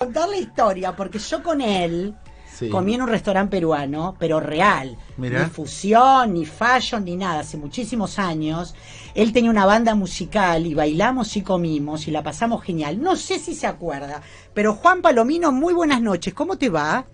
contar la historia, porque yo con él comí en un restaurante peruano, pero real. Ni fusión, ni fashion, ni nada. Hace muchísimos años. Él tenía una banda musical y bailamos y comimos y la pasamos genial. No sé si se acuerda, pero Juan Palomino, muy buenas noches. ¿Cómo te va?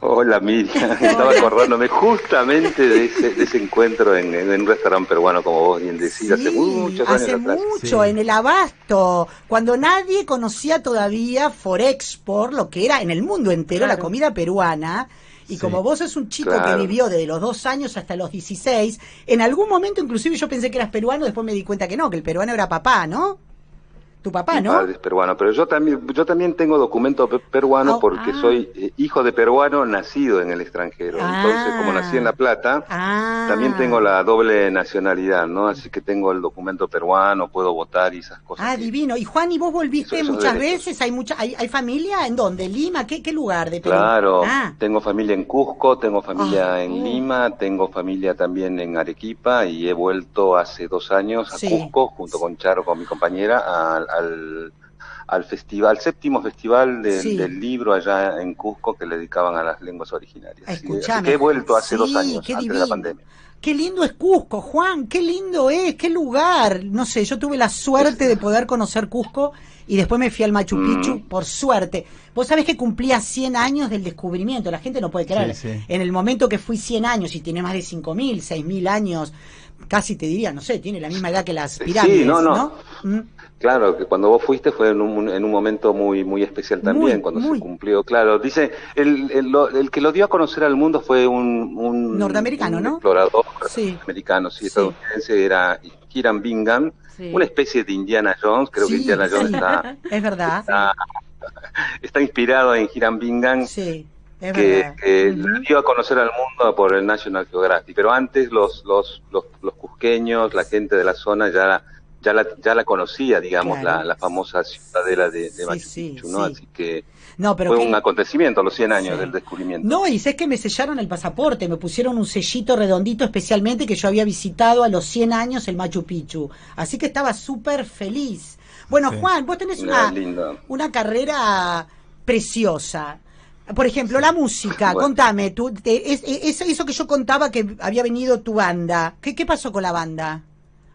Hola Miriam, estaba acordándome justamente de ese, encuentro en, un restaurante peruano, como vos bien decís, hace muchos años Hace mucho, en el Abasto, cuando nadie conocía todavía Forexport, lo que era en el mundo entero la comida peruana. Y como vos sos un chico que vivió desde los dos años hasta los 16, en algún momento inclusive yo pensé que eras peruano, después me di cuenta que no, que el peruano era papá, ¿no? Tu papá, ¿no? padre es peruano, pero yo también, yo también tengo documento peruano oh, porque ah. soy eh, hijo de peruano nacido en el extranjero. Entonces, como nací en La Plata, ah. también tengo la doble nacionalidad, ¿no? Así que tengo el documento peruano, puedo votar y esas cosas. Ah, divino. Y Juan, ¿y vos volviste muchas veces? ¿Hay mucha, hay, hay, familia? ¿En dónde? ¿Lima? ¿Qué, qué lugar de Perú? Claro, ah. tengo familia en Cusco, tengo familia en Lima, tengo familia también en Arequipa y he vuelto hace dos años a Cusco junto con Charo, con mi compañera, al al, al festival, séptimo festival del libro allá en Cusco que le dedicaban a las lenguas originarias. Que he vuelto hace dos años, antes de la pandemia. Qué lindo es Cusco, Juan, qué lindo es, qué lugar. No sé, yo tuve la suerte de poder conocer Cusco y después me fui al Machu Picchu, mm. por suerte. Vos sabés que cumplía 100 años del descubrimiento, la gente no puede creer. En el momento que fui 100 años y tiene más de 5.000, 6.000 años, casi te diría, no sé, tiene la misma edad que las pirámides, sí, no, no. ¿Mm? Claro, que cuando vos fuiste fue en un, en un momento muy muy especial también, cuando se cumplió. Claro, dice, el, el, el, que lo dio a conocer al mundo fue un... un Norteamericano, ¿no? Explorador sí. americano, sí, estadounidense, era Hiram Bingham, una especie de Indiana Jones, creo que Indiana Jones está... es verdad. Está, inspirado en Hiram Bingham. Sí. Que, que dio a conocer al mundo por el National Geographic. Pero antes los, los, los, los cusqueños, la gente de la zona ya ya la, ya la conocía, digamos, la, la, famosa ciudadela de, de Machu Picchu, ¿no? Así que fue un acontecimiento los 100 años del descubrimiento. No, y sé que me sellaron el pasaporte, me pusieron un sellito redondito especialmente que yo había visitado a los 100 años el Machu Picchu. Así que estaba súper feliz. Bueno, Juan, vos tenés una, una carrera preciosa. Por ejemplo, la música, contame, tú, es, eso que yo contaba que había venido tu banda, ¿qué, qué pasó con la banda?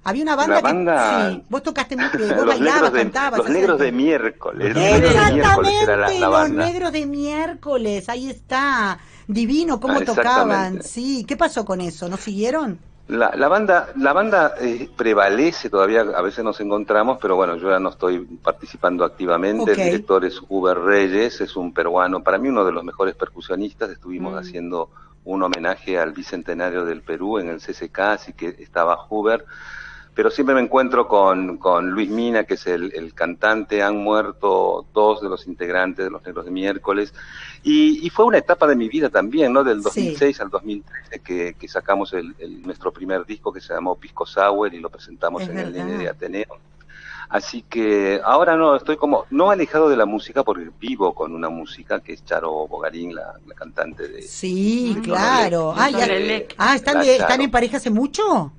Había una banda, que sí, vos tocaste mucho, vos bailabas, cantabas. Los negros de miércoles. Exactamente, los negros de miércoles, ahí está. Divino cómo ah, tocaban, sí. ¿Qué pasó con eso? ¿No siguieron? La, la banda, la banda eh, prevalece todavía, a veces nos encontramos, pero bueno, yo ya no estoy participando activamente. El director es Uber Reyes, es un peruano, para mí uno de los mejores percusionistas. Estuvimos mm. haciendo un homenaje al bicentenario del Perú en el CCK, así que estaba Huber pero siempre me encuentro con, con Luis Mina, que es el, cantante, han muerto dos de los integrantes de Los Negros de Miércoles, y, fue una etapa de mi vida también, ¿no? Del 2006 al 2013 que, que sacamos el, nuestro primer disco que se llamó Pisco Sour y lo presentamos en el N de Ateneo. Así que ahora no, estoy como, no alejado de la música porque vivo con una música que es Charo Bogarín, la, cantante de... Sí, claro. Ah, ah, ¿están, ¿están en pareja hace mucho?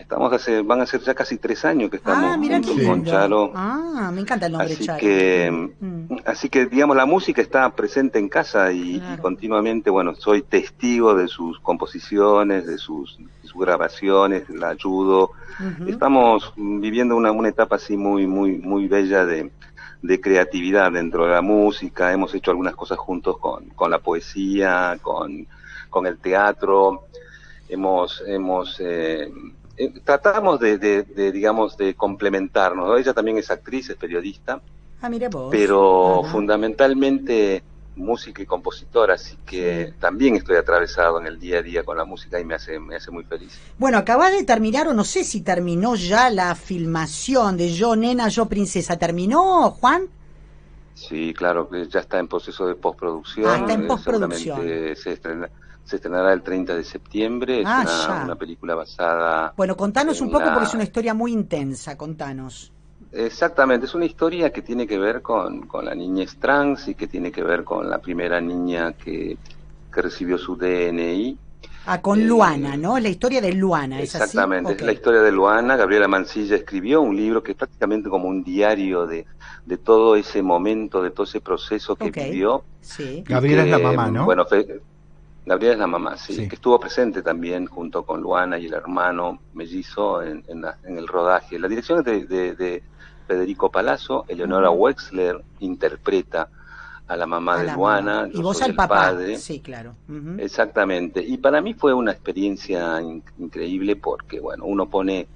Estamos hace, van a ser ya casi tres años que estamos ah, con Chalo. Ah, me encanta el nombre así Que, mm. Así que, digamos, la música está presente en casa y, continuamente, bueno, soy testigo de sus composiciones, de sus, sus grabaciones, la ayudo. Estamos viviendo una, una etapa así muy, muy, muy bella de, de creatividad dentro de la música. Hemos hecho algunas cosas juntos con, con la poesía, con, con el teatro. Hemos, hemos eh, eh, tratamos de, digamos, de complementarnos. Ella también es actriz, es periodista. Ah, vos. Pero fundamentalmente música y compositora, así que también estoy atravesado en el día a día con la música y me hace, me hace muy feliz. Bueno, acaba de terminar, o no sé si terminó ya la filmación de Yo Nena, Yo Princesa. ¿Terminó, Juan? Sí, claro, ya está en proceso de postproducción. Ah, está en eh, postproducción. se estrena, se estrenará el 30 de septiembre. Es ah, una, película basada. Bueno, contanos un poco porque es una historia muy intensa. Contanos. Exactamente, es una historia que tiene que ver con, con la niñez trans y que tiene que ver con la primera niña que, que recibió su DNI. Ah, con Luana, ¿no? La historia de Luana, ¿es Exactamente, es la historia de Luana. Gabriela Mancilla escribió un libro que es prácticamente como un diario de, de todo ese momento, de todo ese proceso que vivió. Sí. Gabriela es la mamá, ¿no? Bueno, Gabriela es la mamá, sí, que estuvo presente también junto con Luana y el hermano mellizo en, en, el rodaje. La dirección es de, de, Federico Palazzo, Eleonora Wexler interpreta a la mamá de Luana, y vos al papá. Padre. Sí, claro. Exactamente. Y para mí fue una experiencia increíble porque, bueno, uno pone,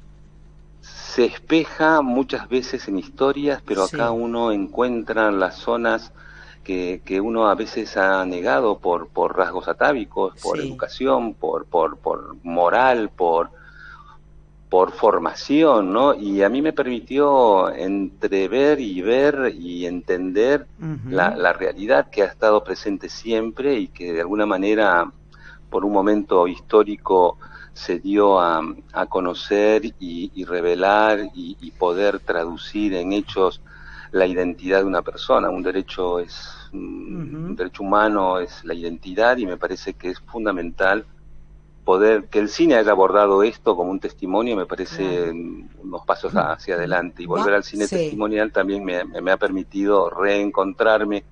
se espeja muchas veces en historias, pero acá uno encuentra las zonas que, que, uno a veces ha negado por, por rasgos atávicos, por educación, por, por, por moral, por por formación, ¿no? Y a mí me permitió entrever y ver y entender la, la, realidad que ha estado presente siempre y que de alguna manera, por un momento histórico, se dio a, a conocer y, revelar y, poder traducir en hechos la identidad de una persona. Un derecho es un derecho humano es la identidad y me parece que es fundamental poder que el cine haya abordado esto como un testimonio me parece unos pasos hacia adelante y volver al cine testimonial también me, ha permitido reencontrarme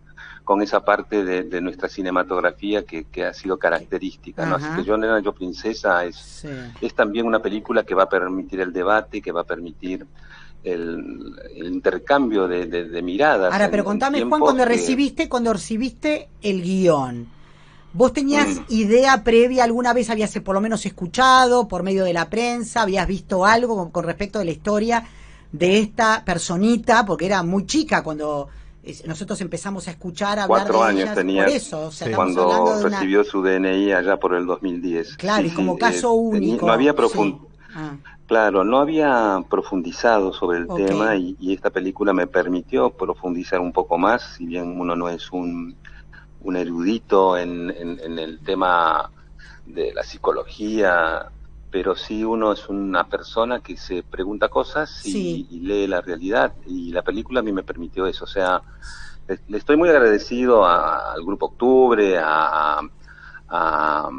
con esa parte de, nuestra cinematografía que, ha sido característica. ¿no? Así que Yo Nena, Yo Princesa es, es también una película que va a permitir el debate, que va a permitir el, intercambio de, miradas. Ahora, pero contame, Juan, cuando recibiste, cuando recibiste el guion, ¿Vos tenías mm. idea previa, alguna vez habías por lo menos escuchado por medio de la prensa, habías visto algo con, respecto de la historia de esta personita, porque era muy chica cuando nosotros empezamos a escuchar hablar Cuatro años tenía eso, cuando recibió su DNI allá por el 2010. Claro, y como caso único. No había ah. Claro, no había profundizado sobre el tema y, y, esta película me permitió profundizar un poco más, si bien uno no es un un erudito en, en, el tema de la psicología, pero sí uno es una persona que se pregunta cosas y, lee la realidad y la película a mí me permitió eso, o sea, le, estoy muy agradecido al Grupo Octubre, a, a,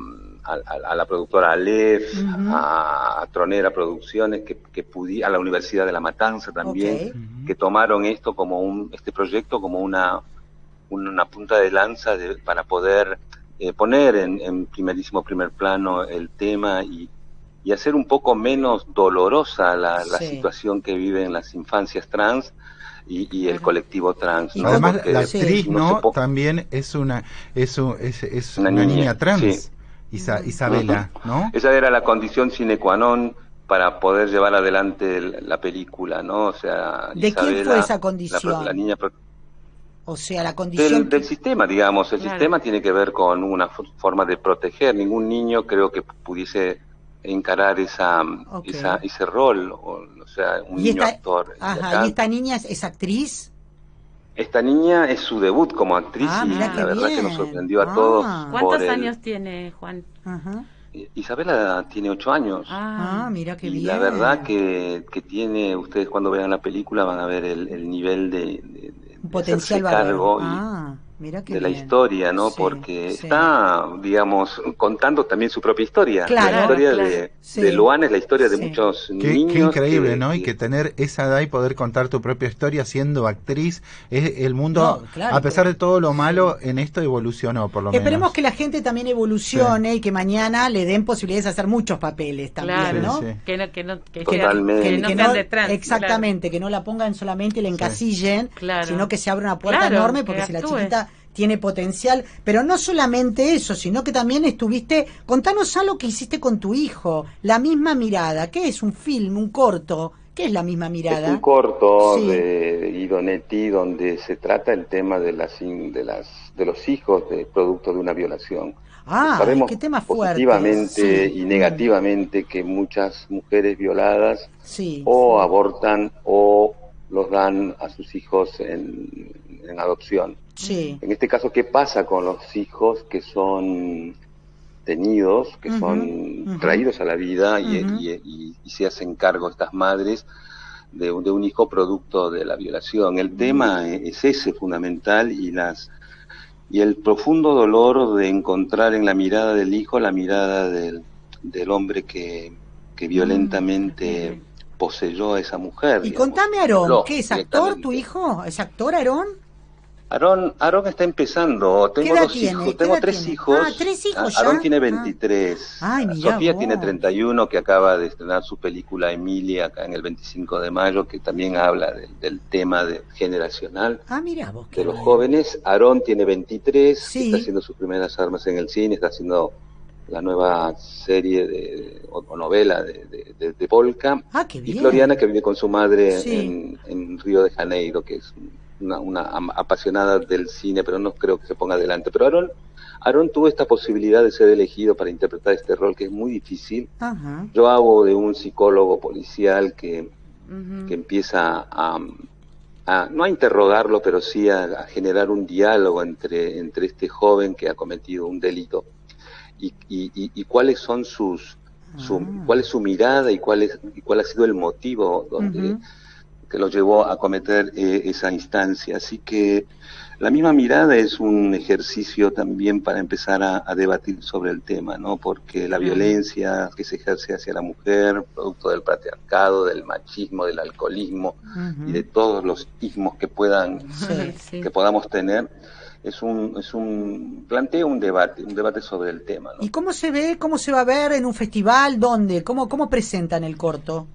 la productora Aleph, a, Tronera Producciones, que, que a la Universidad de La Matanza también, que tomaron esto como un, este proyecto como una una punta de lanza para poder eh, poner en, primerísimo primer plano el tema y, hacer un poco menos dolorosa la, situación que viven las infancias trans y, el colectivo trans. ¿no? Además, la actriz, ¿no? También es una, es, es, una, niña, trans, Isabela, ¿no? Esa era la condición sine qua non para poder llevar adelante la película, ¿no? O sea, ¿De quién fue esa condición? La, niña o sea, la condición... Del, sistema, digamos. El sistema tiene que ver con una forma de proteger. Ningún niño creo que pudiese encarar esa, ese rol, o, sea, un niño actor. Ajá, ¿y esta niña es, actriz? Esta niña es su debut como actriz ah, y la verdad que nos sorprendió a todos. Ah. ¿Cuántos años tiene Juan? Ajá. Isabela tiene ocho años. Ah, mira qué y La verdad que, que, tiene, ustedes cuando vean la película van a ver el, el nivel de, un potencial cargo ah, de la historia, ¿no? Porque está, digamos, contando también su propia historia. la historia de, de, Luan es la historia de muchos niños. Qué increíble, ¿no? Y que tener esa edad y poder contar tu propia historia siendo actriz, es el mundo, a pesar de todo lo malo, en esto evolucionó, por lo menos. Esperemos que la gente también evolucione y que mañana le den posibilidades de hacer muchos papeles también, ¿no? Que no, que no, que, Exactamente, que no la pongan solamente y la encasillen, sino que se abra una puerta enorme porque si la chiquita tiene potencial, pero no solamente eso, sino que también estuviste, contanos algo que hiciste con tu hijo, la misma mirada, ¿qué es un film, un corto? ¿Qué es la misma mirada? Es un corto de Idonetti donde se trata el tema de las de las de los hijos de producto de una violación. Ah, Sabemos qué tema fuerte. Positivamente y negativamente que muchas mujeres violadas o abortan o los dan a sus hijos en, en adopción. En este caso, ¿qué pasa con los hijos que son tenidos, que son traídos a la vida y, se hacen cargo estas madres de, un hijo producto de la violación? El tema es ese fundamental y las y el profundo dolor de encontrar en la mirada del hijo la mirada del, del hombre que, que violentamente mm, poseyó a esa mujer. Y contame, Aarón, ¿qué es actor tu hijo? ¿Es actor, Aarón? Aarón, Aarón está empezando. Tengo dos hijos, tengo tres hijos. Ah, tres hijos Aarón tiene 23. Ah. Sofía tiene 31, que acaba de estrenar su película Emilia acá en el 25 de mayo, que también habla del tema de, generacional ah, mira vos, de los jóvenes. Aarón tiene 23, está haciendo sus primeras armas en el cine, está haciendo la nueva serie de, o, novela de, de, de, Polka. Ah. Y Floriana, que vive con su madre en, en Río de Janeiro, que es una, apasionada del cine, pero no creo que se ponga adelante. Pero Aaron, Aaron tuvo esta posibilidad de ser elegido para interpretar este rol que es muy difícil. Yo hago de un psicólogo policial que, que empieza a, no a interrogarlo, pero sí a, generar un diálogo entre, entre este joven que ha cometido un delito y, y, cuáles son sus, su, ah. cuál es su mirada y cuál es y cuál ha sido el motivo donde que lo llevó a cometer eh, esa instancia. Así que la misma mirada es un ejercicio también para empezar a, debatir sobre el tema, ¿no? Porque la violencia que se ejerce hacia la mujer, producto del patriarcado, del machismo, del alcoholismo y de todos los ismos que puedan, que podamos tener, es un, es un, plantea un debate, un debate sobre el tema. ¿Y cómo se ve, cómo se va a ver en un festival? ¿Dónde? ¿Cómo, cómo presentan el corto?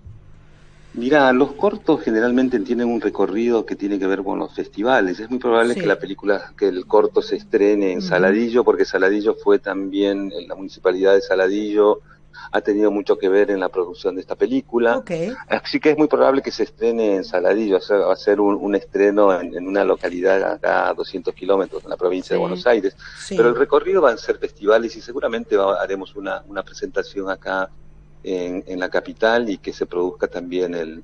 Mira, los cortos generalmente tienen un recorrido que tiene que ver con los festivales. Es muy probable que la película, que el corto se estrene en Saladillo, porque Saladillo fue también, en la municipalidad de Saladillo, ha tenido mucho que ver en la producción de esta película. Así que es muy probable que se estrene en Saladillo, va a ser un, estreno en, una localidad acá a 200 kilómetros, en la provincia de Buenos Aires. Pero el recorrido van a ser festivales y seguramente haremos una, una presentación acá en, la capital y que se produzca también el,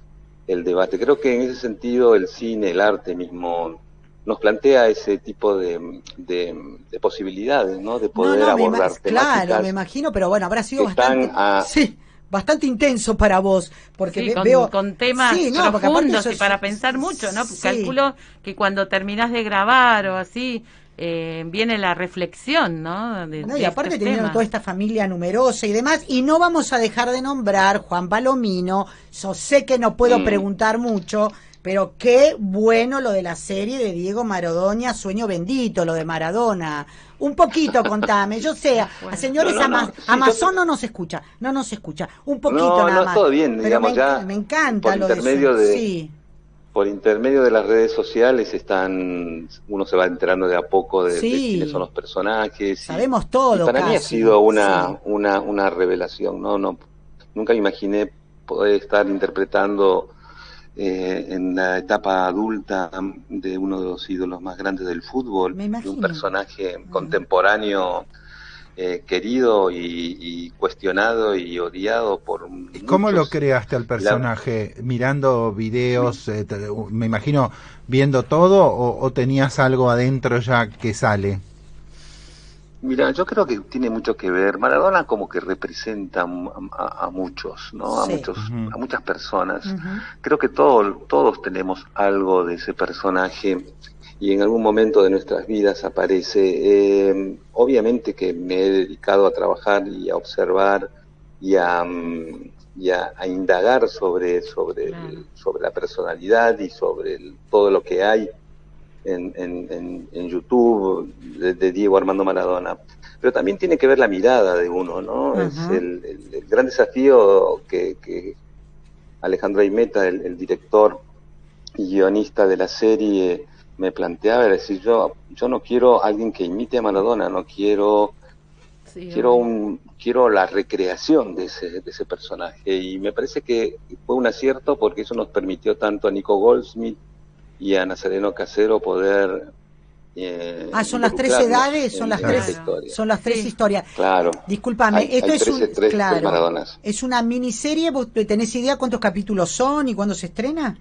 el debate. Creo que en ese sentido el cine, el arte mismo, nos plantea ese tipo de, de, posibilidades, ¿no? De poder abordar Claro, me imagino, pero bueno, habrá sido bastante... Sí, bastante intenso para vos, porque con, veo... Con temas profundos y para pensar mucho, ¿no? Calculo que cuando terminás de grabar o así, eh, viene la reflexión, ¿no? y aparte teniendo toda esta familia numerosa y demás, y no vamos a dejar de nombrar Juan Palomino, yo sé que no puedo preguntar mucho, pero qué bueno lo de la serie de Diego Maradona, Sueño Bendito, lo de Maradona. Un poquito, contame. Yo sé, a señores Amazon no nos escucha, no nos escucha. Un poquito nada más. todo bien, digamos, me, ya. Me encanta lo de, sí por intermedio de las redes sociales están uno se va enterando de a poco de, quiénes son los personajes sabemos todo para mí ha sido una, una una revelación no no nunca imaginé poder estar interpretando eh, en la etapa adulta de uno de los ídolos más grandes del fútbol un personaje contemporáneo eh, querido y, cuestionado y odiado por ¿Y ¿Cómo lo creaste al personaje? ¿Mirando videos, eh, me imagino, viendo todo o, tenías algo adentro ya que sale? Mira, yo creo que tiene mucho que ver. Maradona como que representa a, muchos, ¿no? A muchos, a muchas personas. Creo que todos todos tenemos algo de ese personaje y en algún momento de nuestras vidas aparece. Eh, obviamente que me he dedicado a trabajar y a observar y a, mm, a, indagar sobre, sobre, sobre la personalidad y sobre todo lo que hay en, en, en, YouTube de, Diego Armando Maradona. Pero también tiene que ver la mirada de uno, ¿no? Es el, el, gran desafío que, que Alejandro Aimeta, el, el director y guionista de la serie, me planteaba, decir, yo, yo no quiero alguien que imite a Maradona, no quiero, quiero un, quiero la recreación de ese, de ese personaje. Y me parece que fue un acierto porque eso nos permitió tanto a Nico Goldsmith y a Nazareno Casero poder eh, ah, son las tres edades, son las tres, son las tres historias. Claro. Discúlpame, esto es un, claro, es una miniserie. tenés idea cuántos capítulos son y cuándo se estrena?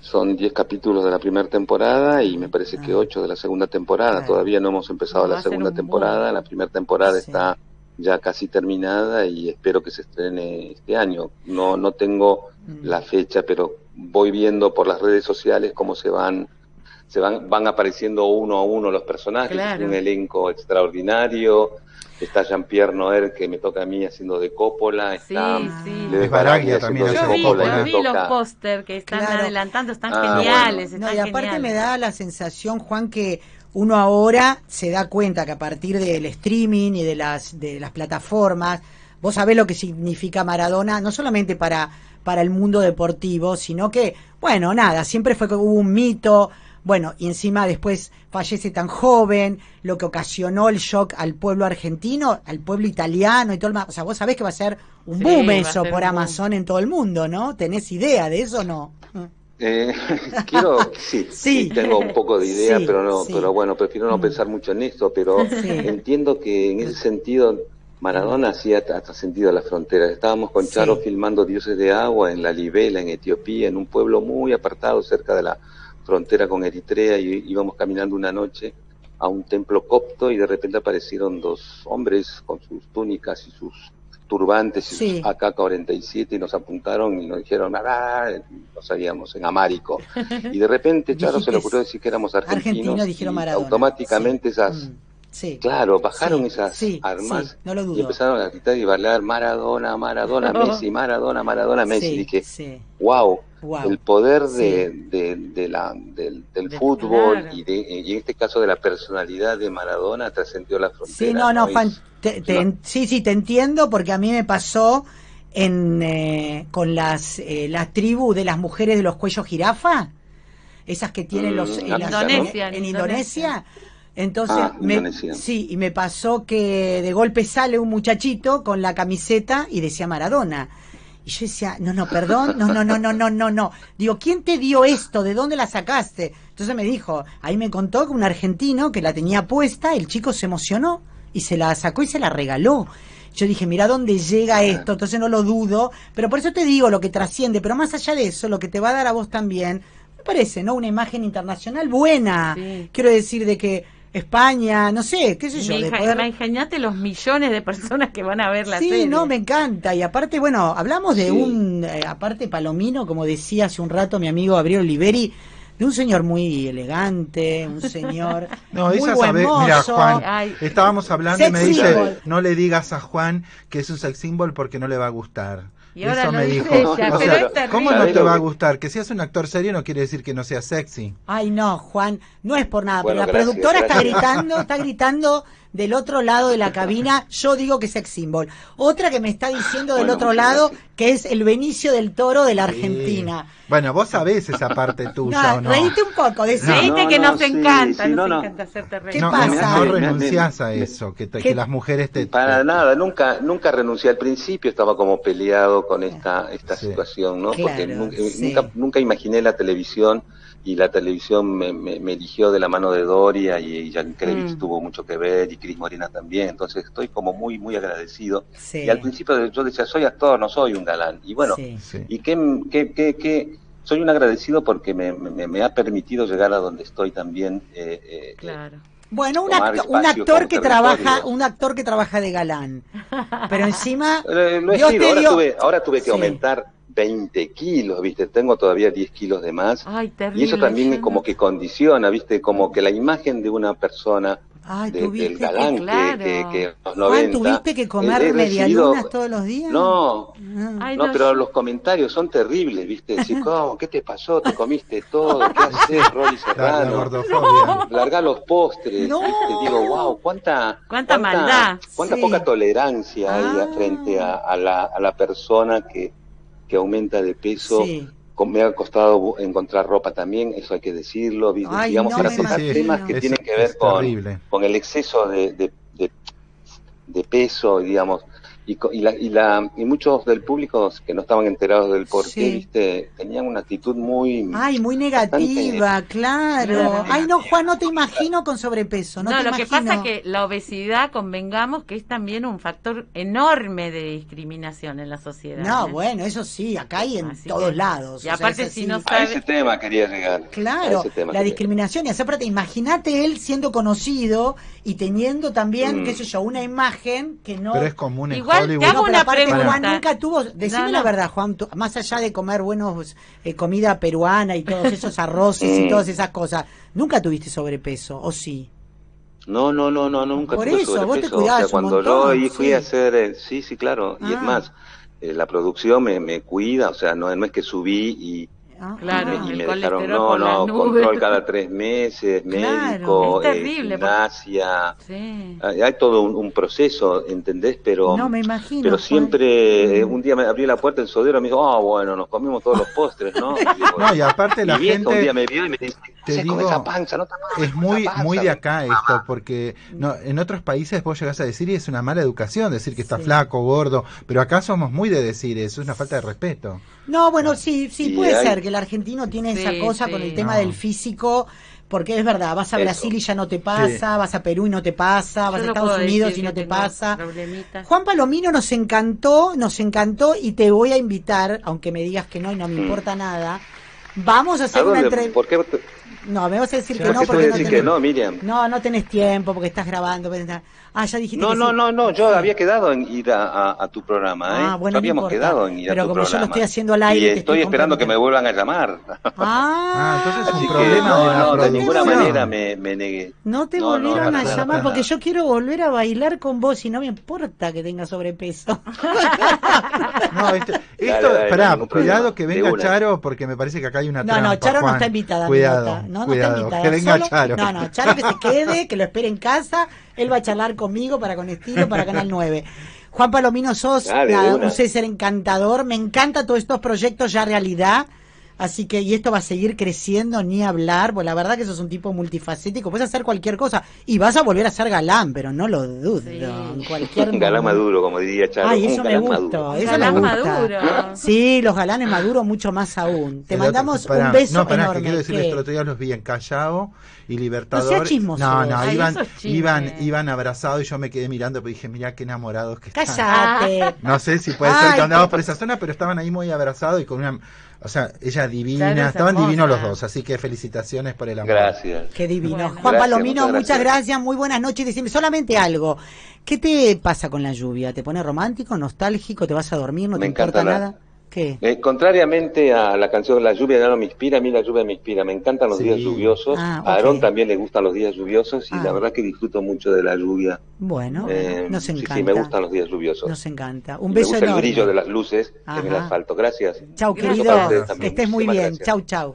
Son 10 capítulos de la primera temporada y me parece que 8 ah. de la segunda temporada. Todavía no hemos empezado la segunda temporada. La primera temporada está ya casi terminada y espero que se estrene este año. No, no tengo mm. la fecha, pero voy viendo por las redes sociales cómo se van se van, van apareciendo uno a uno los personajes, es un elenco extraordinario. Está Jean-Pierre Noer, que me toca a mí haciendo de Coppola. Está sí, sí. Baraglia también. Yo vi, yo vi los póster que están adelantando, están ah, geniales. y aparte me da la sensación, Juan, que uno ahora se da cuenta que a partir del streaming y de las, de las plataformas, vos sabés lo que significa Maradona, no solamente para, para el mundo deportivo, sino que, bueno, nada, siempre fue que hubo un mito, bueno, y encima después fallece tan joven, lo que ocasionó el shock al pueblo argentino, al pueblo italiano y todo el O sea, vos sabés que va a ser un boom eso por Amazon en todo el mundo, ¿no? ¿Tenés idea de eso o no? Eh, quiero, sí, sí, tengo un poco de idea, pero no, pero bueno, prefiero no mm. pensar mucho en esto, pero entiendo que en ese sentido Maradona hacía hasta sentido a las fronteras. Estábamos con Charo filmando Dioses de Agua en la Libela, en Etiopía, en un pueblo muy apartado cerca de la frontera con Eritrea y íbamos caminando una noche a un templo copto y de repente aparecieron dos hombres con sus túnicas y sus turbantes y sus AK-47 y nos apuntaron y nos dijeron, ah, nos salíamos en Amárico. Y de repente, Charo se le ocurrió decir que éramos argentinos. dijeron y automáticamente esas... Mm. Claro, bajaron esas armas y empezaron a gritar y bailar Maradona, Maradona, Messi, Maradona, Maradona, Messi. Dije, wow, el poder de, de, la, del, fútbol y, de, y en este caso de la personalidad de Maradona trascendió la frontera. Sí, no, no, Juan, sí, sí, te entiendo porque a mí me pasó en, eh, con las, eh, la tribu de las mujeres de los cuellos jirafa, esas que tienen los... Mm, Indonesia, en Indonesia entonces, ah, me, sí, y me pasó que de golpe sale un muchachito con la camiseta y decía Maradona. Y yo decía, no, no, perdón, no, no, no, no, no, no, no. Digo, ¿quién te dio esto? ¿De dónde la sacaste? Entonces me dijo, ahí me contó que un argentino que la tenía puesta, el chico se emocionó y se la sacó y se la regaló. Yo dije, mira dónde llega esto, entonces no lo dudo, pero por eso te digo lo que trasciende, pero más allá de eso, lo que te va a dar a vos también, me parece, ¿no? Una imagen internacional buena. Quiero decir de que España, no sé, qué sé yo. Imagínate los millones de personas que van a ver la serie. Sí, no, me encanta. Y aparte, bueno, hablamos de un, eh, aparte Palomino, como decía hace un rato mi amigo Gabriel Oliveri, de un señor muy elegante, un señor no, muy buen mira, Juan, estábamos hablando y me dice, no le digas a Juan que es un sex symbol porque no le va a gustar. Y Eso me dijo. ¿Cómo no te va a gustar? Que seas un actor serio no quiere decir que no sea sexy. Ay, no, Juan, no es por nada, pero la productora está gritando, está gritando del otro lado de la cabina, yo digo que es sex symbol. Otra que me está diciendo del otro lado que es el Benicio del Toro de la Argentina. Bueno, vos sabés esa parte tuya, ¿o no? Reíte un poco, decís que nos encanta, nos encanta hacerte reír. ¿Qué pasa? No, renunciás a eso, que, que, las mujeres te... Para nada, nunca nunca renuncié. Al principio estaba como peleado con esta esta situación, ¿no? Porque nunca, nunca imaginé la televisión y la televisión me, me, eligió de la mano de Doria y, Jan Krevich mm. tuvo mucho que ver y Cris Morena también, entonces estoy como muy muy agradecido. Y al principio yo decía, soy actor, no soy un galán. Y bueno, y qué, qué, qué, soy un agradecido porque me, me, ha permitido llegar a donde estoy también. Eh, eh, claro. Bueno, un, un actor que trabaja, un actor que trabaja de galán, pero encima. Eh, ahora, tuve, ahora tuve que aumentar 20 kilos, ¿viste? Tengo todavía 10 kilos de más. y eso también como que condiciona, ¿viste? Como que la imagen de una persona Ay, del galán que, claro. que, que, los 90, ¿Tuviste que comer medialunas todos los días? No, ah. no, pero los comentarios son terribles, ¿viste? Decir, ¿cómo? ¿Qué te pasó? ¿Te comiste todo? ¿Qué haces, Rolly Serrano? No. Larga los postres, no. ¿viste? Digo, wow, cuánta... Cuánta, maldad. Cuánta poca tolerancia hay ah. frente a, a, la, a la persona que que aumenta de peso. Me ha costado encontrar ropa también, eso hay que decirlo. digamos, para tocar temas que tienen que ver con, con, el exceso de, de, de peso, digamos, y, y, la, y, la, y muchos del público que no estaban enterados del por qué, viste, tenían una actitud muy... Ay, muy negativa, claro. Ay, no, Juan, no te imagino con sobrepeso. No, no lo que pasa es que la obesidad, convengamos que es también un factor enorme de discriminación en la sociedad. No, ¿eh? bueno, eso sí, acá hay en todos lados. Y aparte, si no A ese tema quería llegar. Claro, la discriminación. Y aparte, imagínate él siendo conocido y teniendo también, mm. qué sé yo, una imagen que no... Pero es común en Igual te hago una pregunta. Juan nunca tuvo, decime la verdad, Juan, más allá de comer buenos eh, comida peruana y todos esos arroces y todas esas cosas, ¿nunca tuviste sobrepeso o sí? No, no, no, no, nunca Por tuve eso, sobrepeso. Vos te cuidabas o sea, cuando yo fui a hacer, eh, sí, sí, claro, y es ah. más, eh, la producción me, me cuida, o sea, no, no es que subí y Ah, claro, y me, dejaron, no, no, control cada tres meses, médico, es terrible, eh, gimnasia, sí. hay, todo un, proceso, ¿entendés? Pero, no, me imagino, pero siempre, eh, un día me abrió la puerta el sodero y me dijo, ah, bueno, nos comimos todos los postres, ¿no? Y no, y aparte la gente... un día me vio y me dice, te digo, esa panza, no es muy, muy de acá esto, porque no, en otros países vos llegás a decir y es una mala educación decir que está flaco, gordo, pero acá somos muy de decir eso, es una falta de respeto. No, bueno, sí, sí, puede ser que el argentino tiene esa cosa con el tema del físico, porque es verdad, vas a Brasil y ya no te pasa, vas a Perú y no te pasa, vas a Estados Unidos y no te pasa. Juan Palomino nos encantó, nos encantó y te voy a invitar, aunque me digas que no y no me mm. importa nada. Vamos a hacer una entrevista. No, me vas a decir que no porque no, tenés... que no, Miriam. No, no tenés tiempo porque estás grabando. Ah, ya dijiste No, que no, sí. no, no, yo había quedado en ir a, a, tu programa, ¿eh? Ah, bueno, habíamos quedado en ir Pero a tu como programa. yo lo estoy haciendo al aire. Y estoy, esperando que me vuelvan a llamar. Ah, ah entonces es un problema no, de, no, de ninguna manera me, me, negué. No te volvieron a llamar porque yo quiero volver a bailar con vos y no me importa que tenga sobrepeso. no, esto, esto esperá, cuidado que venga Charo porque me parece que acá hay una trampa. No, no, Charo no está invitada. Cuidado, no, no está invitada. Que venga Charo. No, no, Charo que se quede, que lo espere en casa. Él va a charlar conmigo para con estilo para Canal 9. Juan Palomino, sos un ser encantador. Me encanta todos estos proyectos ya realidad. Así que, y esto va a seguir creciendo, ni hablar, pues la verdad que sos un tipo multifacético, puedes hacer cualquier cosa y vas a volver a ser galán, pero no lo dudo. cualquier galán maduro, como diría Charo. Ay, eso me gusta, eso me gusta. Sí, los galanes maduros mucho más aún. Te mandamos un beso no, pará, enorme. Que quiero decirles que el otro día los vi en Callao y Libertador. No, no, no iban, iban, iban abrazados y yo me quedé mirando, pero dije, mira qué enamorados que están. Cállate. No sé si puede ser que andamos por esa zona, pero estaban ahí muy abrazados y con una o sea, ella divina, estaban divinos los dos, así que felicitaciones por el amor. Gracias. Qué divino. Juan Palomino, muchas gracias. muy buenas noches. Decime solamente algo. ¿Qué te pasa con la lluvia? ¿Te pone romántico, nostálgico? ¿Te vas a dormir? ¿No te importa nada? Eh, contrariamente a la canción La lluvia ya no me inspira, a mí la lluvia me inspira. Me encantan los días lluviosos. Ah, a Aarón también le gustan los días lluviosos y la ah. verdad que disfruto mucho de la lluvia. Bueno, eh, nos encanta. Sí, sí, me gustan los días lluviosos. Nos encanta. Un beso me gusta el brillo de las luces en el asfalto. Gracias. Chau, querido. Que estés muy bien. Chau, chau.